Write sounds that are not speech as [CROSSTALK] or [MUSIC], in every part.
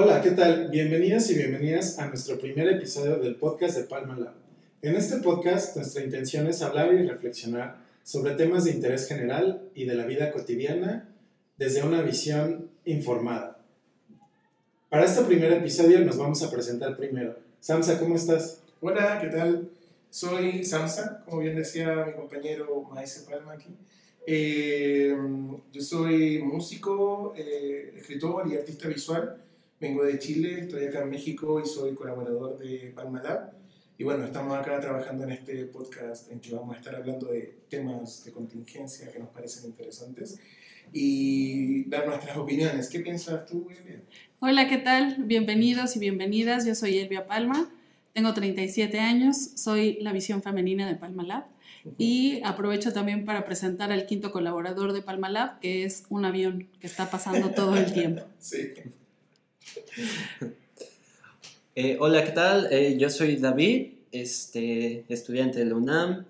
Hola, ¿qué tal? Bienvenidos y bienvenidas a nuestro primer episodio del podcast de Palma Lab. En este podcast nuestra intención es hablar y reflexionar sobre temas de interés general y de la vida cotidiana desde una visión informada. Para este primer episodio nos vamos a presentar primero. Samsa, ¿cómo estás? Hola, ¿qué tal? Soy Samsa, como bien decía mi compañero Maese Palma aquí. Eh, yo soy músico, eh, escritor y artista visual. Vengo de Chile, estoy acá en México y soy colaborador de Palma Lab. Y bueno, estamos acá trabajando en este podcast en que vamos a estar hablando de temas de contingencia que nos parecen interesantes y dar nuestras opiniones. ¿Qué piensas tú, Elvia? Hola, ¿qué tal? Bienvenidos y bienvenidas. Yo soy Elvia Palma, tengo 37 años, soy la visión femenina de Palma Lab y aprovecho también para presentar al quinto colaborador de Palma Lab, que es un avión que está pasando todo el tiempo. [LAUGHS] Sí. [LAUGHS] Eh, hola, ¿qué tal? Eh, yo soy David, este, estudiante de la UNAM.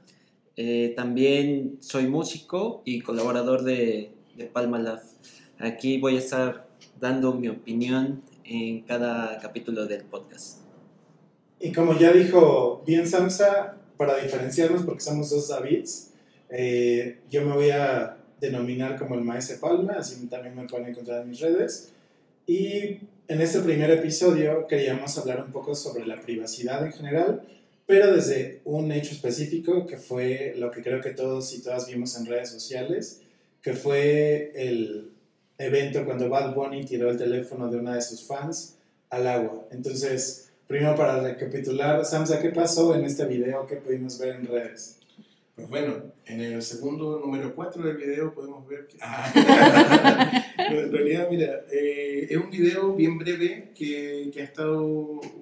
Eh, también soy músico y colaborador de, de Palma Lab. Aquí voy a estar dando mi opinión en cada capítulo del podcast. Y como ya dijo bien Samsa, para diferenciarnos, porque somos dos Davids, eh, yo me voy a denominar como el Maese Palma, así también me pueden encontrar en mis redes. Y en este primer episodio queríamos hablar un poco sobre la privacidad en general, pero desde un hecho específico que fue lo que creo que todos y todas vimos en redes sociales, que fue el evento cuando Bad Bunny tiró el teléfono de una de sus fans al agua. Entonces, primero para recapitular, Samsa, ¿qué pasó en este video que pudimos ver en redes? Pues bueno, en el segundo número 4 del video podemos ver que... Ah. [LAUGHS] mira, eh, es un video bien breve que, que, ha estado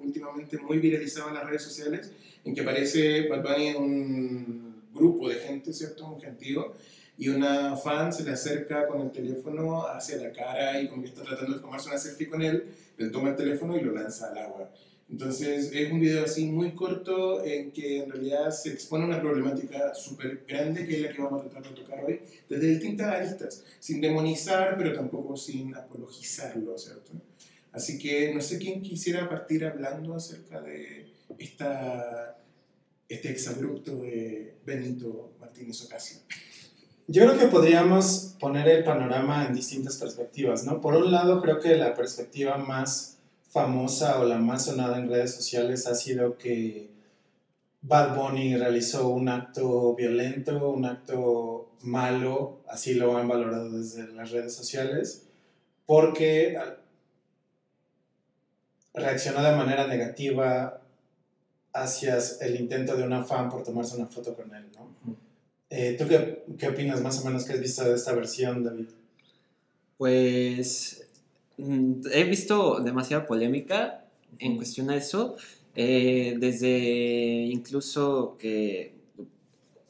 últimamente muy viralizado en las redes sociales, en que aparece Bad Bunny en un grupo de gente, ¿cierto? Un gentío, y una fan se le acerca con el teléfono hacia la cara y como que está tratando de tomarse una selfie con él, le toma el teléfono y lo lanza al agua. Entonces es un video así muy corto en que en realidad se expone una problemática súper grande que es la que vamos a tratar de tocar hoy desde distintas aristas, sin demonizar pero tampoco sin apologizarlo, ¿cierto? Así que no sé quién quisiera partir hablando acerca de esta, este exabrupto de Benito Martínez Ocasio. Yo creo que podríamos poner el panorama en distintas perspectivas, ¿no? Por un lado, creo que la perspectiva más famosa o la más sonada en redes sociales ha sido que Bad Bunny realizó un acto violento, un acto malo, así lo han valorado desde las redes sociales, porque reaccionó de manera negativa hacia el intento de una fan por tomarse una foto con él, ¿no? Eh, ¿Tú qué, qué opinas más o menos que has visto de esta versión, David? Pues he visto demasiada polémica en cuestión a eso, eh, desde incluso que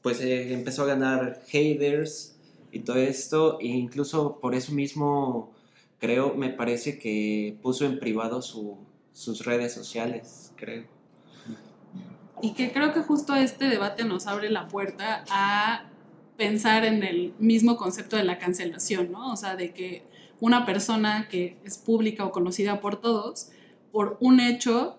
pues eh, empezó a ganar haters y todo esto, e incluso por eso mismo creo, me parece que puso en privado su, sus redes sociales, creo. Y que creo que justo este debate nos abre la puerta a pensar en el mismo concepto de la cancelación, ¿no? O sea, de que una persona que es pública o conocida por todos, por un hecho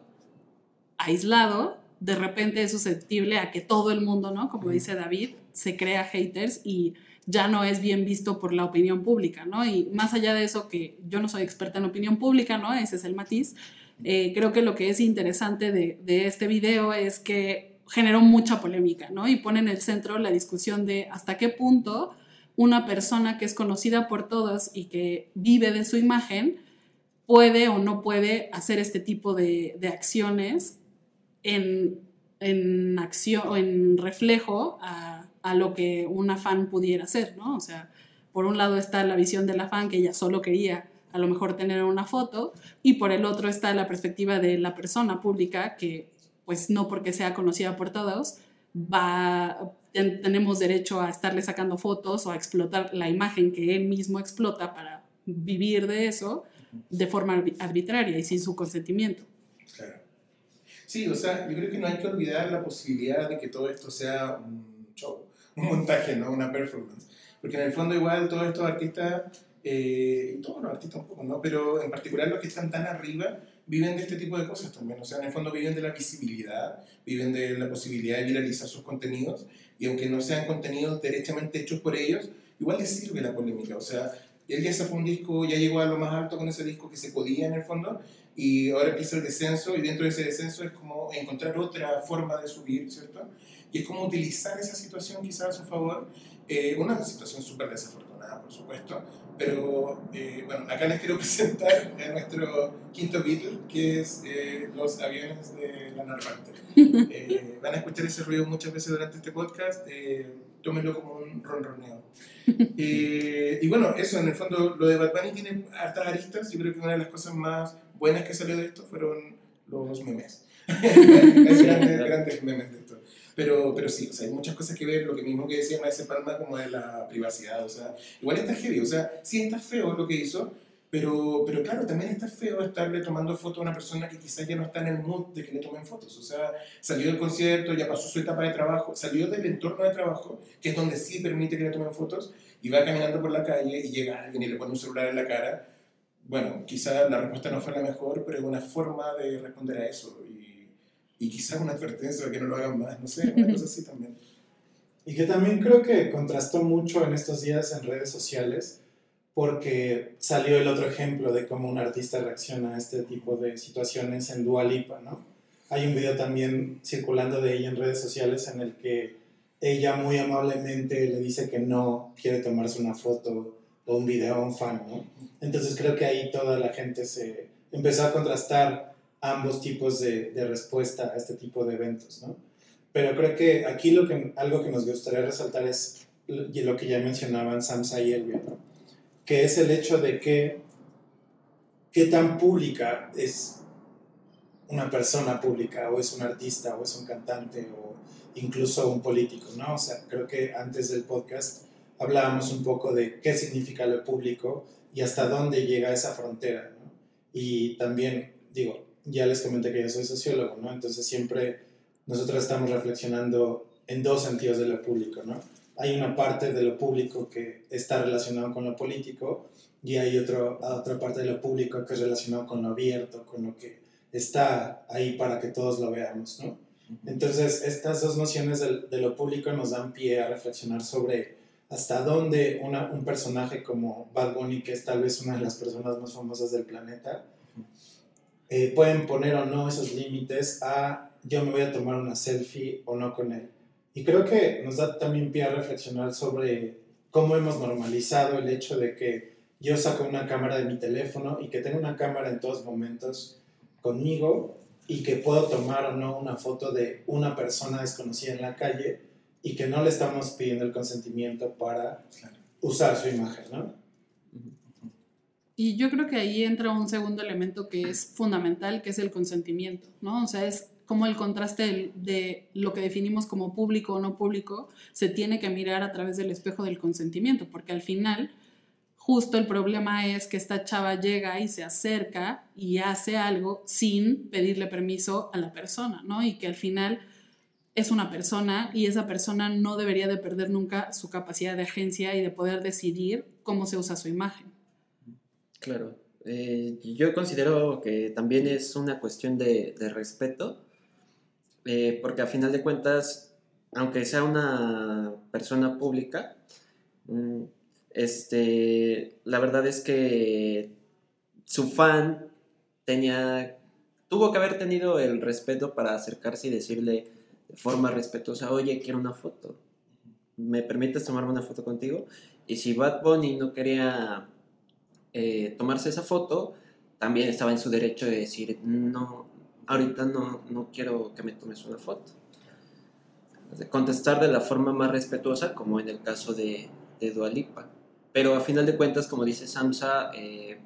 aislado, de repente es susceptible a que todo el mundo, ¿no? Como dice David, se crea haters y ya no es bien visto por la opinión pública, ¿no? Y más allá de eso, que yo no soy experta en opinión pública, ¿no? Ese es el matiz. Eh, creo que lo que es interesante de, de este video es que generó mucha polémica, ¿no? Y pone en el centro la discusión de hasta qué punto una persona que es conocida por todos y que vive de su imagen puede o no puede hacer este tipo de, acciones en, en acción o en reflejo a, lo que una fan pudiera hacer, ¿no? O sea, por un lado está la visión de la fan que ella solo quería a lo mejor tener una foto y por el otro está la perspectiva de la persona pública que pues no porque sea conocida por todos va tenemos derecho a estarle sacando fotos o a explotar la imagen que él mismo explota para vivir de eso de forma arbitraria y sin su consentimiento. Claro. Sí, o sea, yo creo que no hay que olvidar la posibilidad de que todo esto sea un show, un montaje, ¿no? Una performance. Porque en el fondo igual todos estos artistas eh, todos los artistas un poco, ¿no? Pero en particular los que están tan arriba viven de este tipo de cosas también. O sea, en el fondo viven de la visibilidad, viven de la posibilidad de viralizar sus contenidos, y aunque no sean contenidos derechamente hechos por ellos, igual les sirve la polémica. O sea, él ya sacó un disco, ya llegó a lo más alto con ese disco que se podía en el fondo, y ahora empieza el descenso, y dentro de ese descenso es como encontrar otra forma de subir, ¿cierto? Y es como utilizar esa situación quizás a su favor, eh, una situación súper desafortunada, por supuesto, pero eh, bueno, acá les quiero [LAUGHS] presentar a nuestro quinto Beatle, que es eh, los aviones de la Narvarte. [LAUGHS] Eh, van a escuchar ese ruido muchas veces durante este podcast, eh, tómenlo como un ronroneo. [LAUGHS] Eh, y bueno, eso en el fondo, lo de Bad Bunny tiene hartas aristas. Yo creo que una de las cosas más buenas que salió de esto fueron los memes. grandes. Pero, pero sí, o sea, hay muchas cosas que ver, lo que mismo que decía Maese Palma como de la privacidad, o sea, igual está heavy, o sea, sí está feo lo que hizo, pero, pero claro, también está feo estarle tomando fotos a una persona que quizás ya no está en el mood de que le tomen fotos, o sea, salió del concierto, ya pasó su etapa de trabajo, salió del entorno de trabajo, que es donde sí permite que le tomen fotos, y va caminando por la calle y llega alguien y le pone un celular en la cara, bueno, quizás la respuesta no fue la mejor, pero es una forma de responder a eso, y quizás una advertencia de que no lo hagan más, no sé, una cosa así también. [LAUGHS] Y que también creo que contrastó mucho en estos días en redes sociales, porque salió el otro ejemplo de cómo un artista reacciona a este tipo de situaciones en Dua Lipa, ¿no? Hay un video también circulando de ella en redes sociales en el que ella muy amablemente le dice que no quiere tomarse una foto o un video a un fan, ¿no? Entonces creo que ahí toda la gente se empezó a contrastar ambos tipos de, de, respuesta a este tipo de eventos, ¿no? Pero creo que aquí lo que, algo que nos gustaría resaltar es lo que ya mencionaban Samsa y Elvia, ¿no? que es el hecho de que qué tan pública es una persona pública, o es un artista, o es un cantante, o incluso un político, ¿no? O sea, creo que antes del podcast hablábamos un poco de qué significa lo público y hasta dónde llega esa frontera, ¿no? Y también, digo, ya les comenté que yo soy sociólogo, ¿no? Entonces siempre nosotros estamos reflexionando en dos sentidos de lo público, ¿no? Hay una parte de lo público que está relacionado con lo político y hay otro, otra parte de lo público que es relacionado con lo abierto, con lo que está ahí para que todos lo veamos, ¿no? Entonces, estas dos nociones de, de lo público nos dan pie a reflexionar sobre hasta dónde una, un personaje como Bad Bunny, que es tal vez una de las personas más famosas del planeta, eh, pueden poner o no esos límites a yo me voy a tomar una selfie o no con él. Y creo que nos da también pie a reflexionar sobre cómo hemos normalizado el hecho de que yo saco una cámara de mi teléfono y que tengo una cámara en todos momentos conmigo y que puedo tomar o no una foto de una persona desconocida en la calle y que no le estamos pidiendo el consentimiento para usar su imagen, ¿no? Y yo creo que ahí entra un segundo elemento que es fundamental, que es el consentimiento, ¿no? O sea, es como el contraste de, lo que definimos como público o no público, se tiene que mirar a través del espejo del consentimiento, porque al final, justo el problema es que esta chava llega y se acerca y hace algo sin pedirle permiso a la persona, ¿no? Y que al final es una persona y esa persona no debería de perder nunca su capacidad de agencia y de poder decidir cómo se usa su imagen. Claro. Eh, yo considero que también es una cuestión de, respeto, eh, porque a final de cuentas, aunque sea una persona pública, mm, este, la verdad es que su fan tenía, tuvo que haber tenido el respeto para acercarse y decirle de forma respetuosa, oye, quiero una foto, ¿me permites tomarme una foto contigo? Y si Bad Bunny no quería eh, tomarse esa foto, también estaba en su derecho de decir, no, ahorita no, no quiero que me tomes una foto. De contestar de la forma más respetuosa, como en el caso de, de Dualipa. Pero a final de cuentas, como dice Samsa, eh,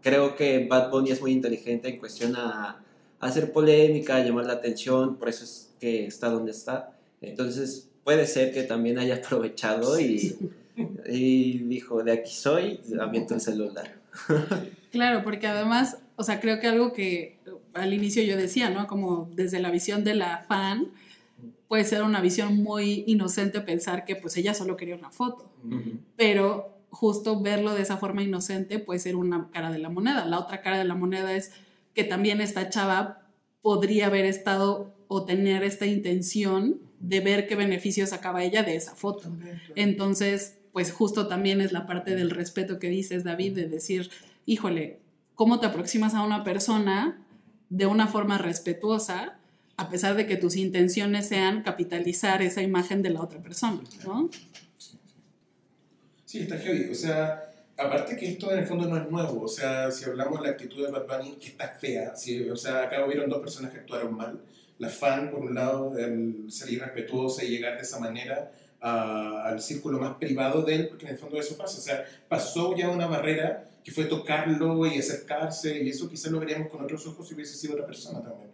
creo que Bad Bunny es muy inteligente en cuestión a, a hacer polémica, a llamar la atención, por eso es que está donde está. Entonces, puede ser que también haya aprovechado y y dijo, de aquí soy, aviento el celular. [LAUGHS] Claro, porque además, o sea, creo que algo que al inicio yo decía, ¿no? Como desde la visión de la fan, puede ser una visión muy inocente pensar que pues ella solo quería una foto. Uh -huh. Pero justo verlo de esa forma inocente puede ser una cara de la moneda. La otra cara de la moneda es que también esta chava podría haber estado o tener esta intención de ver qué beneficios sacaba ella de esa foto. Entonces, pues justo también es la parte del respeto que dices, David, de decir, híjole, ¿cómo te aproximas a una persona de una forma respetuosa? a pesar de que tus intenciones sean capitalizar esa imagen de la otra persona, ¿no? Sí, está heavy. O sea, aparte que esto en el fondo no es nuevo. O sea, si hablamos de la actitud de Bad Bunny, que está fea. o sea, acá hubieron dos personas que actuaron mal. La fan, por un lado, el ser irrespetuosa y llegar de esa manera al círculo más privado de él, porque en el fondo eso pasa. O sea, pasó ya una barrera que fue tocarlo y acercarse, y eso quizás lo veríamos con otros ojos si hubiese sido otra persona también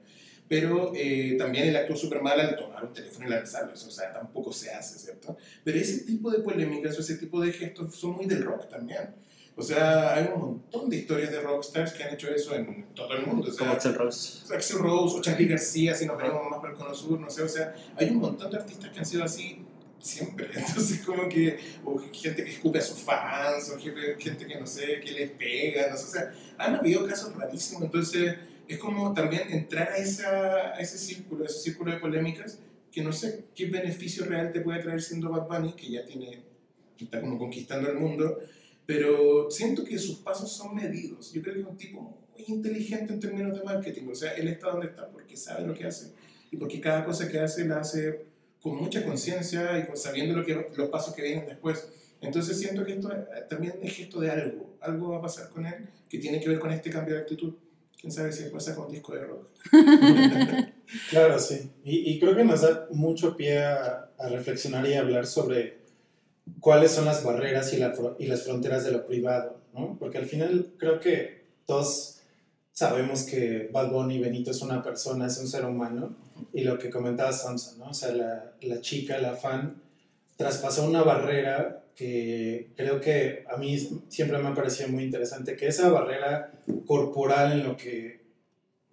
pero eh, también el acto súper mal al tomar un teléfono y lanzarlo, o sea, tampoco se hace, ¿cierto? Pero ese tipo de polémicas o ese tipo de gestos son muy del rock también. O sea, hay un montón de historias de rockstars que han hecho eso en todo el mundo. O sea, Como Axel Rose. Axel Rose o Charlie García, si nos venimos más para el cono sur, no sé, o sea, hay un montón de artistas que han sido así siempre. [LAUGHS] Entonces, como que, o gente que escupe a sus fans, o gente que no sé, que les pega, no sé, o sea, han habido casos rarísimos. Entonces, es como también entrar a, esa, a ese círculo, a ese círculo de polémicas, que no sé qué beneficio real te puede traer siendo Bad Bunny, que ya tiene, está como conquistando el mundo, pero siento que sus pasos son medidos. Yo creo que es un tipo muy inteligente en términos de marketing, o sea, él está donde está porque sabe lo que hace y porque cada cosa que hace la hace con mucha conciencia y sabiendo lo que, los pasos que vienen después. Entonces siento que esto también es gesto de algo, algo va a pasar con él que tiene que ver con este cambio de actitud quién sabe si después saca un disco de rock. [LAUGHS] claro, sí. Y, y, creo que nos da mucho pie a, a, reflexionar y hablar sobre cuáles son las barreras y, la, y las fronteras de lo privado, ¿no? Porque al final creo que todos sabemos que Bad Bunny Benito es una persona, es un ser humano, y lo que comentaba Samson, ¿no? O sea, la, la chica, la fan, traspasó una barrera que creo que a mí siempre me ha parecido muy interesante, que esa barrera corporal en lo que,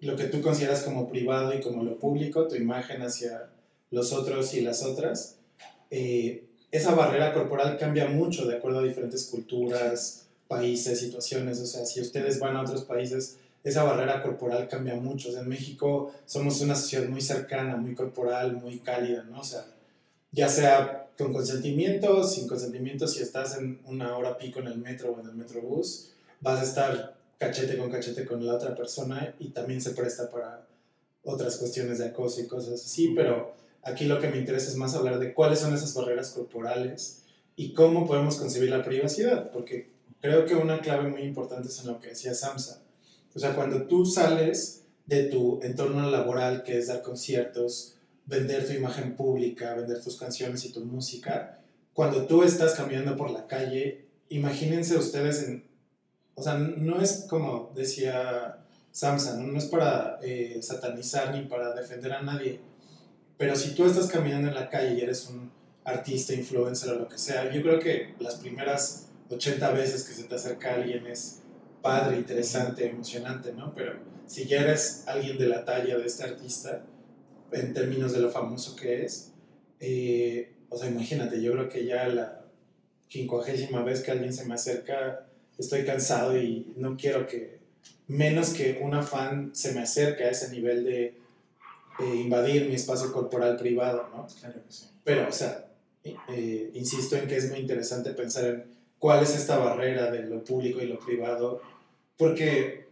lo que tú consideras como privado y como lo público, tu imagen hacia los otros y las otras, eh, esa barrera corporal cambia mucho de acuerdo a diferentes culturas, países, situaciones. O sea, si ustedes van a otros países, esa barrera corporal cambia mucho. en México somos una sociedad muy cercana, muy corporal, muy cálida, ¿no? O sea, ya sea con consentimiento, sin consentimiento, si estás en una hora pico en el metro o en el metrobús, vas a estar cachete con cachete con la otra persona y también se presta para otras cuestiones de acoso y cosas así, pero aquí lo que me interesa es más hablar de cuáles son esas barreras corporales y cómo podemos concebir la privacidad, porque creo que una clave muy importante es en lo que decía Samsa. O sea, cuando tú sales de tu entorno laboral, que es dar conciertos, vender tu imagen pública, vender tus canciones y tu música, cuando tú estás caminando por la calle, imagínense ustedes. O sea, no es como decía Samson, no, es para eh, satanizar ni para defender a nadie, pero si tú estás caminando en la calle y eres un artista, influencer o lo que sea, yo creo que las primeras 80 veces que se te acerca alguien es padre, interesante, emocionante, ¿no? Pero si ya eres alguien de la talla de este artista, en términos de lo famoso que es. Eh, o sea, imagínate, yo creo que ya la quincuagésima vez que alguien se me acerca, estoy cansado y no quiero que, menos que una fan se me acerque a ese nivel de invadir mi espacio corporal privado, ¿no? Claro que sí. Pero, o sea, eh, insisto en que es muy interesante pensar en cuál es esta barrera de lo público y lo privado, porque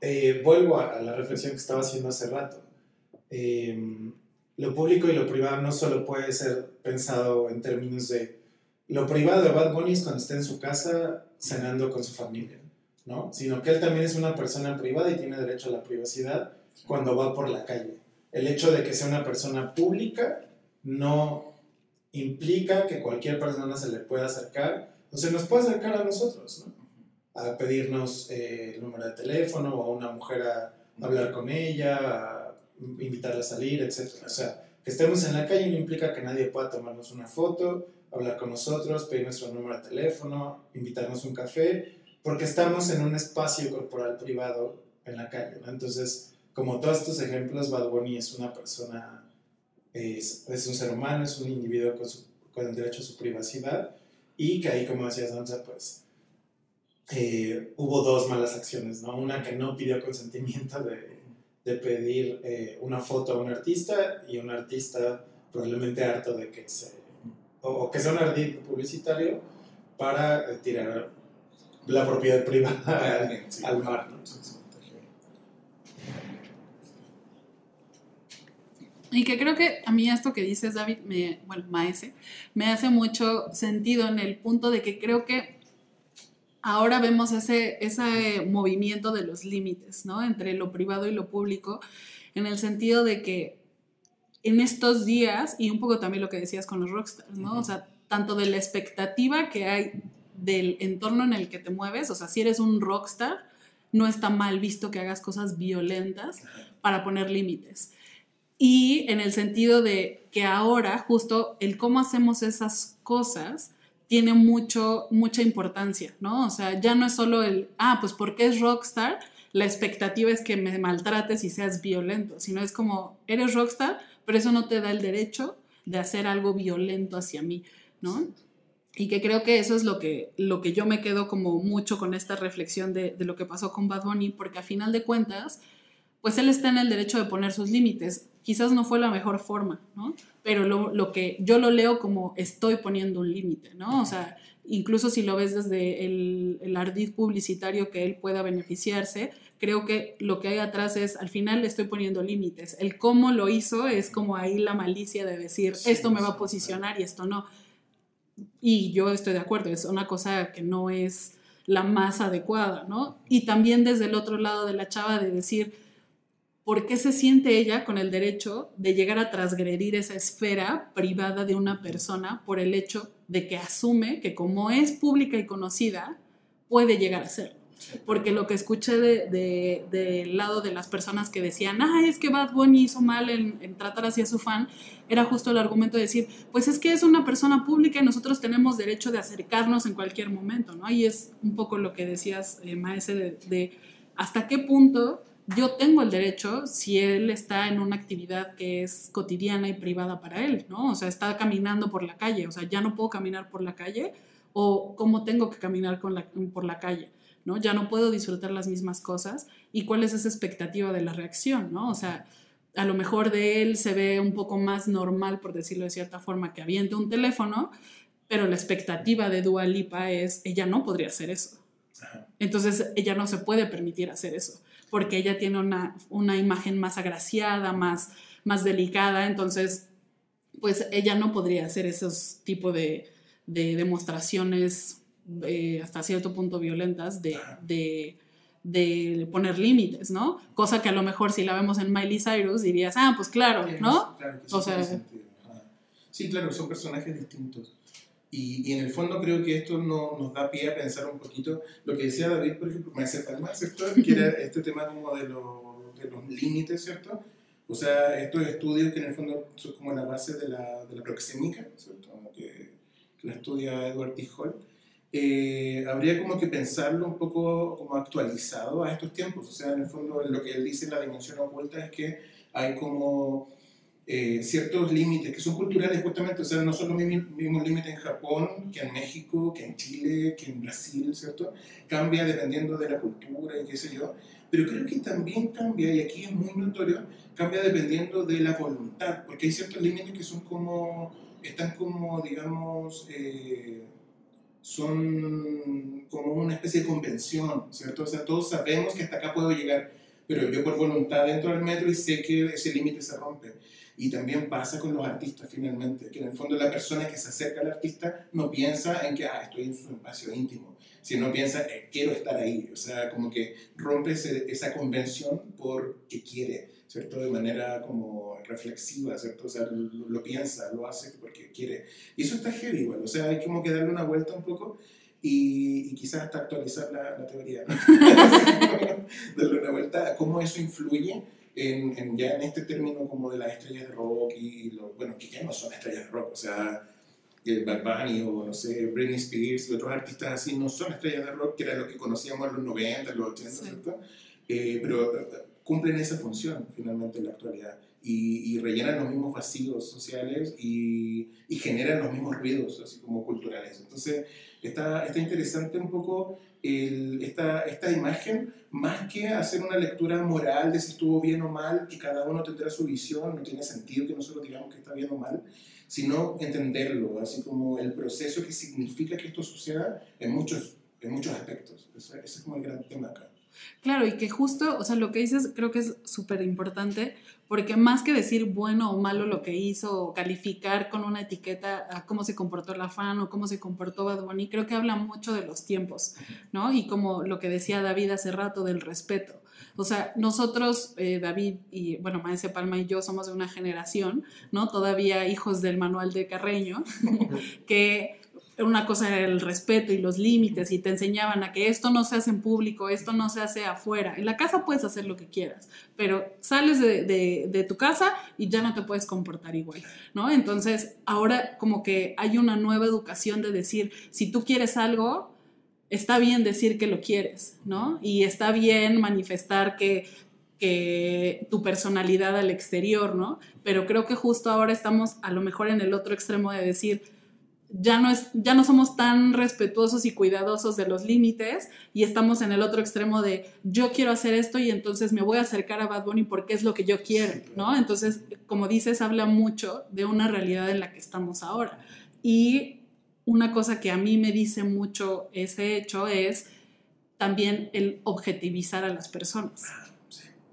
eh, vuelvo a la reflexión que estaba haciendo hace rato Em, lo público y lo privado no solo puede ser pensado en términos de lo privado de Bad Bunny es cuando está en su casa cenando con su familia, ¿no? Sino que él también es una persona privada y tiene derecho a la privacidad cuando va por la calle. El hecho de que sea una persona pública no implica que cualquier persona se le pueda acercar o se nos puede acercar a nosotros, ¿no? A pedirnos eh, el número de teléfono o a una mujer a hablar con ella, a invitarla a salir, etc. O sea, que estemos en la calle no implica que nadie pueda tomarnos una foto, hablar con nosotros, pedir nuestro número de teléfono, invitarnos un café, porque estamos en un espacio corporal privado en la calle. ¿no? Entonces, como todos estos ejemplos, Bad Bunny es una persona, es, es un ser humano, es un individuo con, su, con el derecho a su privacidad. y que ahí, como decía Sansa, pues eh, hubo dos malas acciones, ¿no? Una que no pidió consentimiento de, de pedir eh, una foto a un artista y un artista probablemente harto de que se... o, que sea un ardid publicitario para eh, tirar la propiedad privada [LAUGHS] al, Sí. al mar, ¿no? Y que creo que a mí esto que dices, David, me, bueno, Maese, me hace mucho sentido en el punto de que creo que ahora vemos ese, ese movimiento de los límites, ¿no? Entre lo privado y lo público, en el sentido de que en estos días, y un poco también lo que decías con los rockstars, ¿no? O sea, tanto de la expectativa que hay del entorno en el que te mueves, o sea, si eres un rockstar, no está mal visto que hagas cosas violentas para poner límites. Y en el sentido de que ahora justo el cómo hacemos esas cosas tiene mucho, mucha importancia, ¿no? O sea, ya no es solo el, ah, pues porque es rockstar, la expectativa es que me maltrates y seas violento, sino es como, eres rockstar, pero eso no te da el derecho de hacer algo violento hacia mí, ¿no? Y que creo que eso es lo que, lo que yo me quedo como mucho con esta reflexión de, de lo que pasó con Bad Bunny, porque a final de cuentas, pues él está en el derecho de poner sus límites. Quizás no fue la mejor forma, ¿no? Pero lo, lo que yo lo leo como estoy poniendo un límite, ¿no? O sea, incluso si lo ves desde el, el ardid publicitario que él pueda beneficiarse, creo que lo que hay atrás es, al final le estoy poniendo límites. El cómo lo hizo es como ahí la malicia de decir, Sí, esto me va a posicionar y esto no. Y yo estoy de acuerdo, es una cosa que no es la más adecuada, ¿no? Y también desde el otro lado de la chava de decir, ¿por qué se siente ella con el derecho de llegar a transgredir esa esfera privada de una persona por el hecho de que asume que como es pública y conocida, puede llegar a serlo? Porque lo que escuché del de, de, lado de las personas que decían, ah, es que Bad Bunny hizo mal en, en, tratar así a su fan, era justo el argumento de decir, pues es que es una persona pública y nosotros tenemos derecho de acercarnos en cualquier momento, ¿no? Y es un poco lo que decías, eh, Maese, de, de hasta qué punto yo tengo el derecho si él está en una actividad que es cotidiana y privada para él, ¿no? O sea, está caminando por la calle, o sea, ya no puedo caminar por la calle o cómo tengo que caminar con la, por la calle. ¿no? Ya no puedo disfrutar las mismas cosas y cuál es esa expectativa de la reacción, ¿no? O sea, a lo mejor de él se ve un poco más normal, por decirlo de cierta forma, que aviente un teléfono, pero la expectativa de Dua Lipa es, ella no podría hacer eso. Entonces, ella no se puede permitir hacer eso, porque ella tiene una, una imagen más agraciada, más, más delicada, entonces, pues ella no podría hacer esos tipos de, de demostraciones eh, hasta cierto punto violentas de, de, de poner límites, ¿no? Cosa que a lo mejor si la vemos en Miley Cyrus dirías, ah, pues claro, ¿no? Claro que sí, o sea, sí, claro, son personajes distintos. Y, y, en el fondo creo que esto no, nos da pie a pensar un poquito lo que decía David, por ejemplo, me hace palma, ¿cierto? [LAUGHS] Que era este tema como de, lo, de los límites, ¿cierto? O sea, estos estudios que en el fondo son como la base de la, de la proxémica, ¿cierto? Que, que la estudia Edward T. Hall eh, habría como que pensarlo un poco como actualizado a estos tiempos. O sea, en el fondo lo que él dice en la dimensión oculta es que hay como eh, ciertos límites que son culturales justamente, o sea, no son los mismos límites en Japón que en México, que en Chile, que en Brasil, ¿cierto? Cambia dependiendo de la cultura y qué sé yo. Pero creo que también cambia, y aquí es muy notorio, cambia dependiendo de la voluntad, porque hay ciertos límites que son como, están como, digamos, eh, son como una especie de convención, ¿cierto? O sea, todos sabemos que hasta acá puedo llegar, pero yo por voluntad entro al metro y sé que ese límite se rompe. Y también pasa con los artistas finalmente, que en el fondo la persona que se acerca al artista no piensa en que, ah, estoy en su espacio íntimo, sino piensa, eh, quiero estar ahí. O sea, como que rompe ese, esa convención porque quiere, ¿cierto? De manera como reflexiva, ¿cierto? O sea, lo, lo, piensa, lo hace porque quiere. Y eso está heavy igual, o sea, hay como que darle una vuelta un poco y, y quizás hasta actualizar la, la teoría, ¿no? [LAUGHS] darle una vuelta a cómo eso influye en, en, ya en este término como de las estrellas de rock y, lo, bueno, que ya no son estrellas de rock, o sea, Bad Bunny o no sé, Britney Spears y otros artistas así no son estrellas de rock, que era lo que conocíamos en los 90, en los 80, sí. ¿cierto? Eh, pero cumplen esa función finalmente en la actualidad y, y rellenan los mismos vacíos sociales y, y, generan los mismos ruidos, así como culturales. Entonces, está, está interesante un poco el, esta, esta imagen, más que hacer una lectura moral de si estuvo bien o mal, que cada uno tendrá su visión, no tiene sentido que nosotros digamos que está bien o mal, sino entenderlo, así como el proceso que significa que esto suceda en muchos, en muchos aspectos. Ese, es como el gran tema acá. Claro, y que justo, o sea, lo que dices creo que es súper importante, porque más que decir bueno o malo lo que hizo, o calificar con una etiqueta a cómo se comportó la fan o cómo se comportó Bad Bunny, creo que habla mucho de los tiempos, ¿no? Y como lo que decía David hace rato del respeto. O sea, nosotros, eh, David y, bueno, Maese Palma y yo somos de una generación, ¿no? Todavía hijos del manual de Carreño, [LAUGHS] que una cosa era el respeto y los límites y te enseñaban a que esto no se hace en público, esto no se hace afuera. En la casa puedes hacer lo que quieras, pero sales de, de, de, tu casa y ya no te puedes comportar igual, ¿no? Entonces, ahora como que hay una nueva educación de decir, si tú quieres algo, está bien decir que lo quieres, ¿no? Y está bien manifestar que que tu personalidad al exterior, ¿no? Pero creo que justo ahora estamos a lo mejor en el otro extremo de decir, ya no, es, ya no somos tan respetuosos y cuidadosos de los límites y estamos en el otro extremo de yo quiero hacer esto y entonces me voy a acercar a Bad Bunny porque es lo que yo quiero, ¿no? Entonces, como dices, habla mucho de una realidad en la que estamos ahora. Y una cosa que a mí me dice mucho ese hecho es también el objetivizar a las personas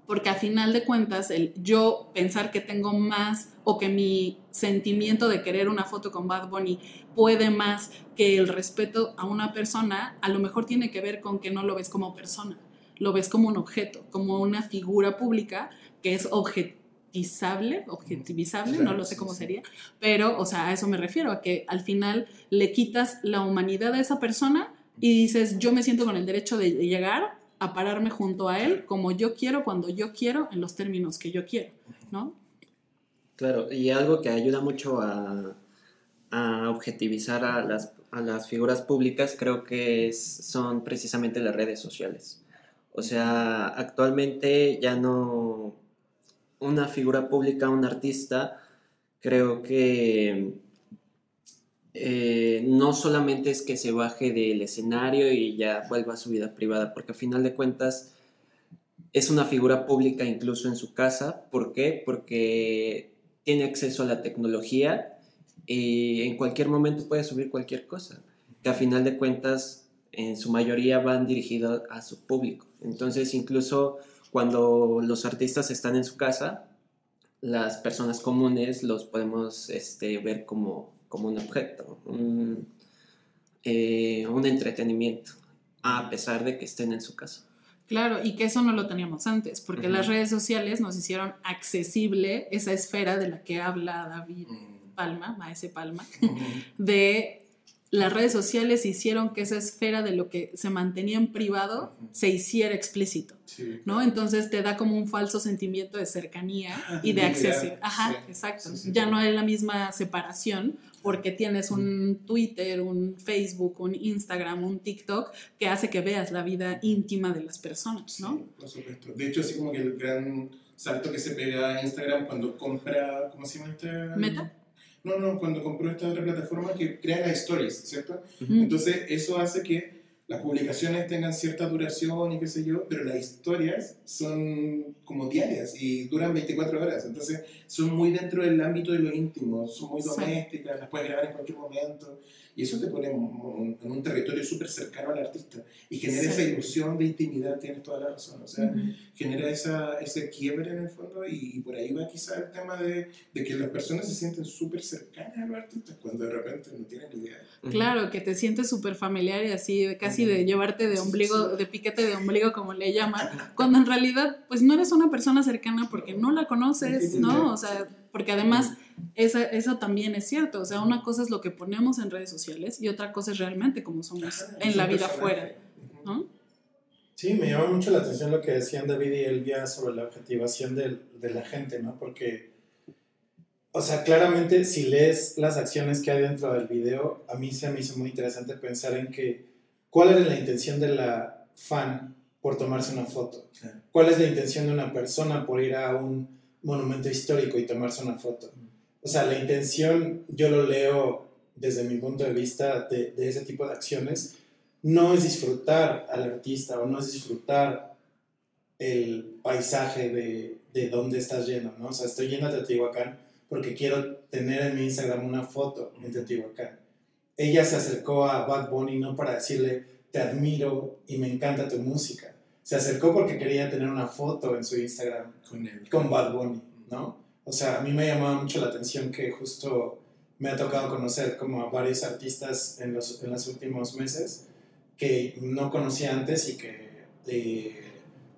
porque a final de cuentas el yo pensar que tengo más o que mi sentimiento de querer una foto con Bad Bunny puede más que el respeto a una persona, a lo mejor tiene que ver con que no lo ves como persona, lo ves como un objeto, como una figura pública que es objetivizable, objetivizable, no lo sé cómo sería, pero, o sea, a eso me refiero, a que al final le quitas la humanidad a esa persona y dices, yo me siento con el derecho de llegar a pararme junto a él como yo quiero, cuando yo quiero, en los términos que yo quiero, ¿no? Claro, y algo que ayuda mucho a, a objetivizar a las, a las, figuras públicas creo que es, son precisamente las redes sociales. O sea, actualmente ya no una figura pública, un artista, creo que eh, no solamente es que se baje del escenario y ya vuelva a su vida privada, porque a final de cuentas es una figura pública incluso en su casa. ¿Por qué? Porque tiene acceso a la tecnología y en cualquier momento puede subir cualquier cosa, que a final de cuentas en su mayoría van dirigidos a su público. Entonces incluso cuando los artistas están en su casa, las personas comunes los podemos este, ver como como un objeto, un, eh, un entretenimiento, a pesar de que estén en su casa. Claro, y que eso no lo teníamos antes, porque uh -huh. las redes sociales nos hicieron accesible esa esfera de la que habla David Palma, Maese Palma, uh -huh. de las redes sociales hicieron que esa esfera de lo que se mantenía en privado uh -huh. se hiciera explícito, sí, ¿no? Entonces te da como un falso sentimiento de cercanía ah, y de acceso. Ajá, sí, exacto. Sí, ya no hay la misma separación porque tienes un Twitter, un Facebook, un Instagram, un TikTok que hace que veas la vida íntima de las personas, ¿no? Sí, por supuesto. De hecho, así como que el gran salto que se pega a Instagram cuando compra, ¿cómo se llama este? ¿Meta? No, no, cuando compró esta otra plataforma que crea las stories, ¿cierto? Uh -huh. Entonces, eso hace que las publicaciones tengan cierta duración y qué sé yo, pero las historias son como diarias y duran 24 horas, entonces son muy dentro del ámbito de lo íntimo, son muy domésticas, sí. las puedes grabar en cualquier momento y eso te pone en un territorio súper cercano al artista y genera sí. esa ilusión de intimidad, tienes toda la razón, o sea, uh -huh. genera esa, ese quiebre en el fondo y, y, por ahí va quizá el tema de, de que las personas se sienten súper cercanas a los artistas cuando de repente no tienen idea. Claro, que te sientes súper familiar y así, casi de llevarte de ombligo, de piquete de ombligo, como le llaman, cuando en realidad, pues no eres una persona cercana porque no la conoces, ¿no? O sea, porque además esa, eso también es cierto, o sea, una cosa es lo que ponemos en redes sociales y otra cosa es realmente como somos en la vida afuera, ¿no? Sí, me llama mucho la atención lo que decían David y Elvia sobre la objetivación de, de la gente, ¿no? Porque o sea, claramente si lees las acciones que hay dentro del video, a mí se me hizo muy interesante pensar en que cuál era la intención de la fan por tomarse una foto? ¿Cuál es la intención de una persona por ir a un monumento histórico y tomarse una foto? O sea, la intención, yo lo leo desde mi punto de vista de, de ese tipo de acciones, no es disfrutar al artista o no es disfrutar el paisaje de, de dónde estás yendo, ¿no? O sea, estoy yendo a Teotihuacán porque quiero tener en mi Instagram una foto en Teotihuacán. Ella se acercó a Bad Bunny no para decirle, te admiro y me encanta tu música. Se acercó porque quería tener una foto en su Instagram Con él. con Bad Bunny, ¿no? O sea, a mí me llamaba mucho la atención que justo me ha tocado conocer como a varios artistas en los, en los últimos meses que no conocía antes y que, eh,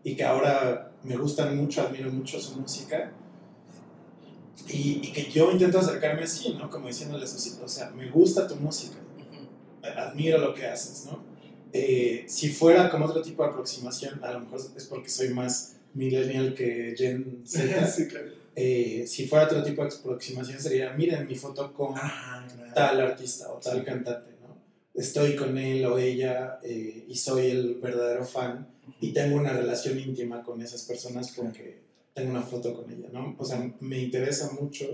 y que ahora me gustan mucho, admiro mucho su música. Y, y que yo intento acercarme así, ¿no? Como diciéndoles o sea, me gusta tu música, admiro lo que haces, ¿no? Eh, si fuera como otro tipo de aproximación, a lo mejor es porque soy más millennial que Gen Z. [LAUGHS] sí, claro. Eh, si fuera otro tipo de aproximación sería, miren mi foto con Ah, claro. tal artista o tal Sí. cantante, ¿no? Estoy con él o ella eh, y soy el verdadero fan y tengo una relación íntima con esas personas porque tengo una foto con ella, ¿no? O sea, me interesa mucho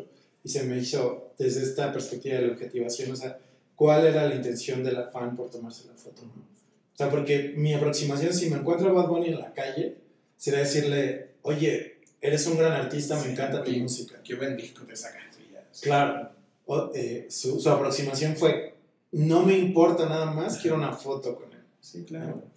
y se me hizo desde esta perspectiva de la objetivación, o sea, ¿cuál era la intención de la fan por tomarse la foto, ¿no? O sea, porque mi aproximación, si me encuentro a Bad Bunny en la calle, sería decirle, oye, eres un gran artista, me Sí, encanta tu música. Qué buen disco te sacaste ya. Claro, o- eh, su, su aproximación fue, no me importa nada más, quiero una foto con él. Sí, claro. Sí.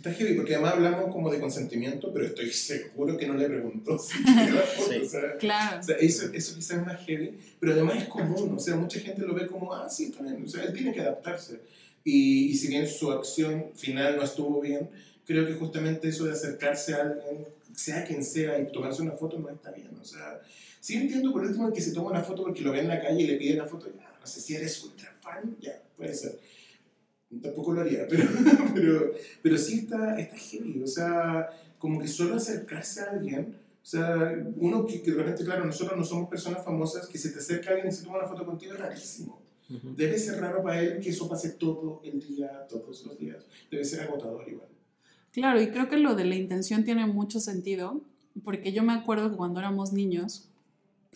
Está heavy, porque además hablamos como de consentimiento, pero estoy seguro que no le preguntó si quería la foto. Sí. O sea, Claro. o sea, eso, eso quizás es más heavy, pero además es común. O sea, mucha gente lo ve como, ah, sí, está bien. O sea, él tiene que adaptarse. Y, y si bien su acción final no estuvo bien, creo que justamente eso de acercarse a alguien, sea quien sea, y tomarse una foto no está bien. O sea, sí entiendo por último que se toma una foto porque lo ve en la calle y le pide la foto, ya, no sé si eres ultra fan, ya, puede ser. Tampoco lo haría, [LAUGHS] pero, pero, pero sí está, está heavy. O sea, como que solo acercarse a alguien, o sea, uno que, que de repente, claro, nosotros no somos personas famosas, que se te acerca alguien y se toma una foto contigo es rarísimo. Debe ser raro para él que eso pase todo el día, todos los días. Debe ser agotador igual. Claro, y creo que lo de la intención tiene mucho sentido, porque yo me acuerdo que cuando éramos niños,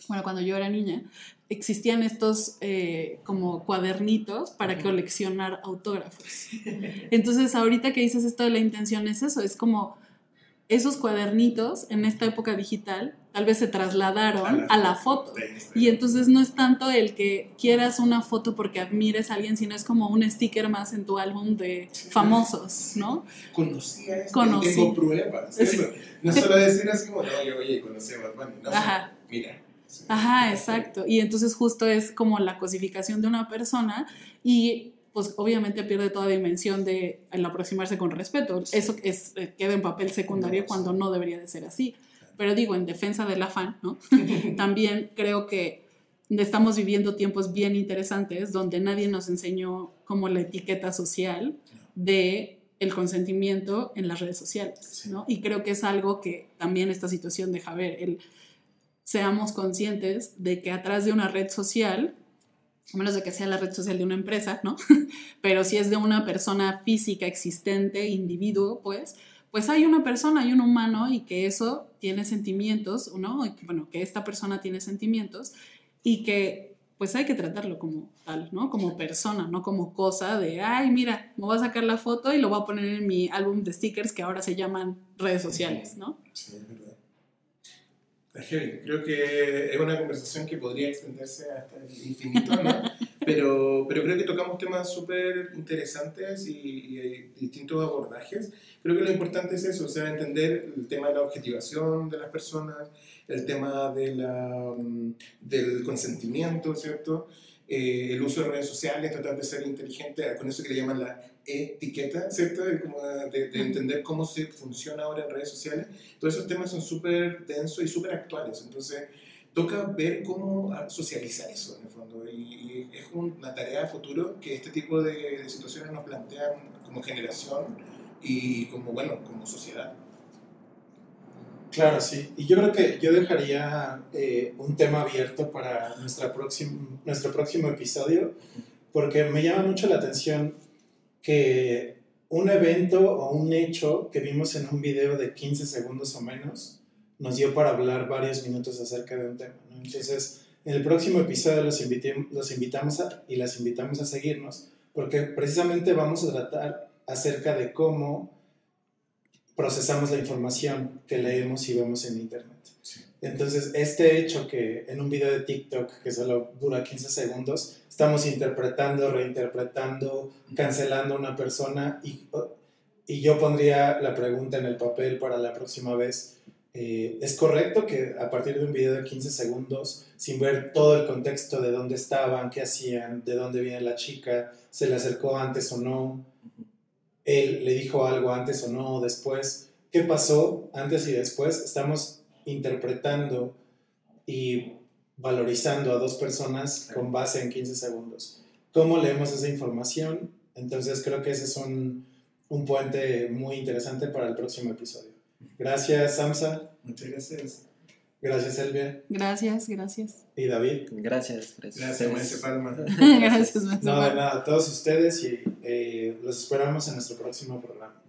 bueno, cuando yo era niña, existían estos eh, como cuadernitos para coleccionar autógrafos. [LAUGHS] Entonces, ahorita que dices esto de la intención, es eso, es como esos cuadernitos en esta época digital tal vez se trasladaron a la foto. Y entonces no es tanto el que quieras una foto porque admires a alguien, sino es como un sticker más en tu álbum de famosos, ¿no? Conocí a este, Conocí. tengo pruebas. Eso. No solo decir así como, no, yo oye, conocí a Bunny. No, Ajá. mira. Sí. Ajá, exacto. Y entonces justo es como la cosificación de una persona y pues obviamente pierde toda dimensión de el aproximarse con respeto. Eso es, eh, queda en papel secundario cuando no debería de ser así. Pero digo, en defensa del afán, ¿no? [LAUGHS] También creo que estamos viviendo tiempos bien interesantes donde nadie nos enseñó como la etiqueta social de el consentimiento en las redes sociales, ¿no? Y creo que es algo que también esta situación deja ver, el seamos conscientes de que atrás de una red social, a menos de que sea la red social de una empresa, ¿no? [LAUGHS] Pero si es de una persona física existente, individuo, pues, pues hay una persona, hay un humano y que eso tiene sentimientos, ¿no? Bueno, que esta persona tiene sentimientos y que pues hay que tratarlo como tal, ¿no? Como persona, no como cosa de, ay, mira, me voy a sacar la foto y lo voy a poner en mi álbum de stickers que ahora se llaman redes sociales, ¿no? Sí, es verdad. Creo que es una conversación que podría extenderse hasta el infinito, ¿no? [LAUGHS] pero, pero creo que tocamos temas súper interesantes y, y hay distintos abordajes. Creo que lo importante es eso, o sea, entender el tema de la objetivación de las personas, el tema de la, mm, del consentimiento, ¿cierto? Eh, el uso de redes sociales, tratar de ser inteligente, con eso que le llaman la etiqueta, ¿cierto? De, como de, de entender cómo se funciona ahora en redes sociales. Todos esos temas son súper densos y súper actuales. Entonces, toca ver cómo ah, socializar eso, en el fondo. Y, y es una tarea de futuro que este tipo de, de situaciones nos plantean como generación y como, bueno, como sociedad. Claro, sí. Y yo creo que yo dejaría eh, un tema abierto para nuestra nuestro próximo episodio, porque me llama mucho la atención que un evento o un hecho que vimos en un video de 15 segundos o menos nos dio para hablar varios minutos acerca de un tema. Entonces, en el próximo episodio los, los invitamos y las invitamos a seguirnos porque precisamente vamos a tratar acerca de cómo procesamos la información que leemos y vemos en Internet. Sí. Entonces, este hecho que en un video de TikTok que solo dura 15 segundos, estamos interpretando, reinterpretando, cancelando a una persona y, y yo pondría la pregunta en el papel para la próxima vez. eh, ¿Es correcto que a partir de un video de 15 segundos, sin ver todo el contexto de dónde estaban, qué hacían, de dónde viene la chica, se le acercó antes o no, él le dijo algo antes o no, después, qué pasó antes y después, estamos interpretando y valorizando a dos personas con base en 15 segundos. ¿Cómo leemos esa información? Entonces creo que ese es un, un puente muy interesante para el próximo episodio. Gracias, Samsa. Muchas gracias. Gracias, Elvia. Gracias, gracias. Y David. Gracias, gracias. Gracias, Maese Palma. [LAUGHS] gracias, Maese No, de nada, a todos ustedes y eh, los esperamos en nuestro próximo programa.